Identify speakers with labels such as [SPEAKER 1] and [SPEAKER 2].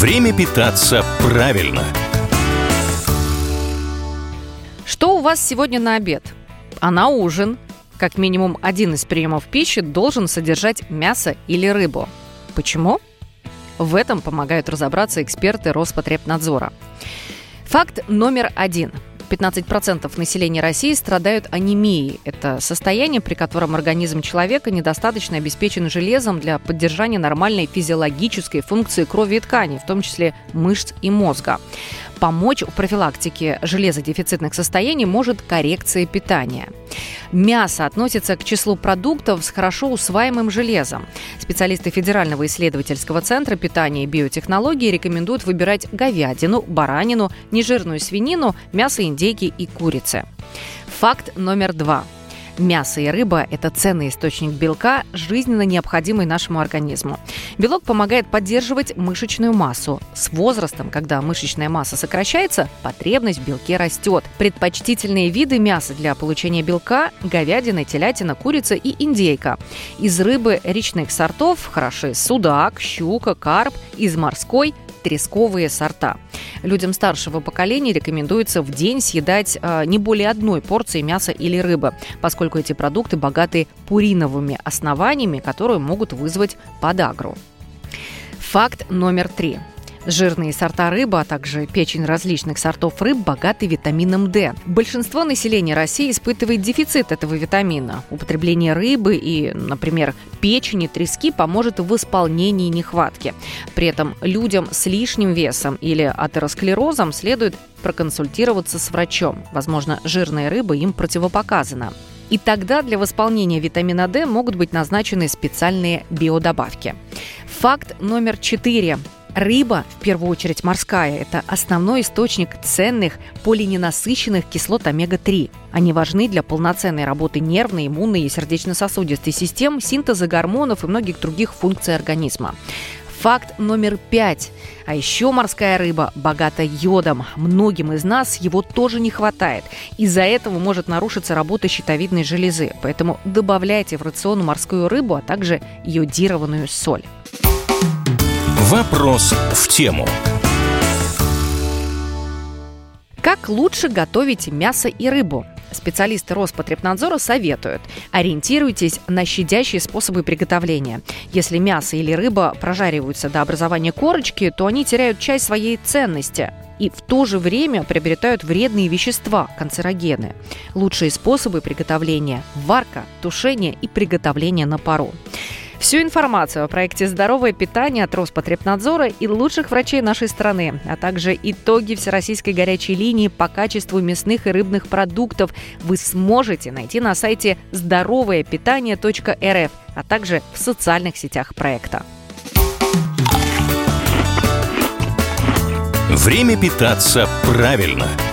[SPEAKER 1] Время питаться правильно.
[SPEAKER 2] Что у вас сегодня на обед? А на ужин? Как минимум один из приемов пищи должен содержать мясо или рыбу. Почему? В этом помогают разобраться эксперты Роспотребнадзора. Факт номер один – 15% населения России страдают анемией. Это состояние, при котором организм человека недостаточно обеспечен железом для поддержания нормальной физиологической функции крови и тканей, в том числе мышц и мозга помочь в профилактике железодефицитных состояний может коррекция питания. Мясо относится к числу продуктов с хорошо усваиваемым железом. Специалисты Федерального исследовательского центра питания и биотехнологии рекомендуют выбирать говядину, баранину, нежирную свинину, мясо индейки и курицы. Факт номер два – Мясо и рыба – это ценный источник белка, жизненно необходимый нашему организму. Белок помогает поддерживать мышечную массу. С возрастом, когда мышечная масса сокращается, потребность в белке растет. Предпочтительные виды мяса для получения белка – говядина, телятина, курица и индейка. Из рыбы речных сортов хороши судак, щука, карп, из морской – тресковые сорта. Людям старшего поколения рекомендуется в день съедать э, не более одной порции мяса или рыбы, поскольку эти продукты богаты пуриновыми основаниями, которые могут вызвать подагру. Факт номер три. Жирные сорта рыбы, а также печень различных сортов рыб богаты витамином D. Большинство населения России испытывает дефицит этого витамина. Употребление рыбы и, например, печени, трески поможет в восполнении нехватки. При этом людям с лишним весом или атеросклерозом следует проконсультироваться с врачом. Возможно, жирная рыба им противопоказана. И тогда для восполнения витамина D могут быть назначены специальные биодобавки. Факт номер четыре. Рыба, в первую очередь морская, это основной источник ценных полиненасыщенных кислот омега-3. Они важны для полноценной работы нервной, иммунной и сердечно-сосудистой систем, синтеза гормонов и многих других функций организма. Факт номер пять. А еще морская рыба богата йодом. Многим из нас его тоже не хватает. Из-за этого может нарушиться работа щитовидной железы. Поэтому добавляйте в рацион морскую рыбу, а также йодированную соль.
[SPEAKER 1] Вопрос в тему.
[SPEAKER 2] Как лучше готовить мясо и рыбу? Специалисты Роспотребнадзора советуют. Ориентируйтесь на щадящие способы приготовления. Если мясо или рыба прожариваются до образования корочки, то они теряют часть своей ценности и в то же время приобретают вредные вещества, канцерогены. Лучшие способы приготовления – варка, тушение и приготовление на пару. Всю информацию о проекте «Здоровое питание» от Роспотребнадзора и лучших врачей нашей страны, а также итоги Всероссийской горячей линии по качеству мясных и рыбных продуктов вы сможете найти на сайте здоровоепитание.рф, а также в социальных сетях проекта.
[SPEAKER 1] Время питаться правильно –